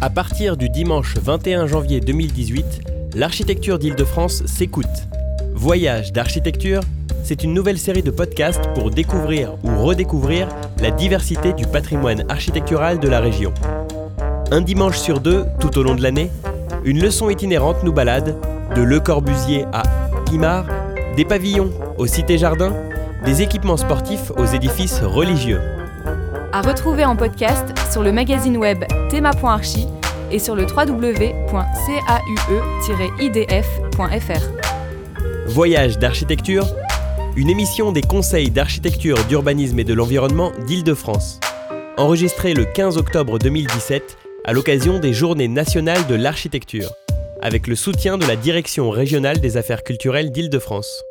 À partir du dimanche 21 janvier 2018, l'architecture d'Île-de-France s'écoute. Voyage d'architecture, c'est une nouvelle série de podcasts pour découvrir ou redécouvrir la diversité du patrimoine architectural de la région. Un dimanche sur deux, tout au long de l'année, une leçon itinérante nous balade de Le Corbusier à Guimard, des pavillons aux cités-jardins, des équipements sportifs aux édifices religieux. À retrouver en podcast sur le magazine web thema.archi et sur le www.caue-idf.fr. Voyage d'architecture, une émission des conseils d'architecture, d'urbanisme et de l'environnement d'Île-de-France. Enregistrée le 15 octobre 2017 à l'occasion des Journées nationales de l'architecture, avec le soutien de la Direction régionale des affaires culturelles d'Île-de-France.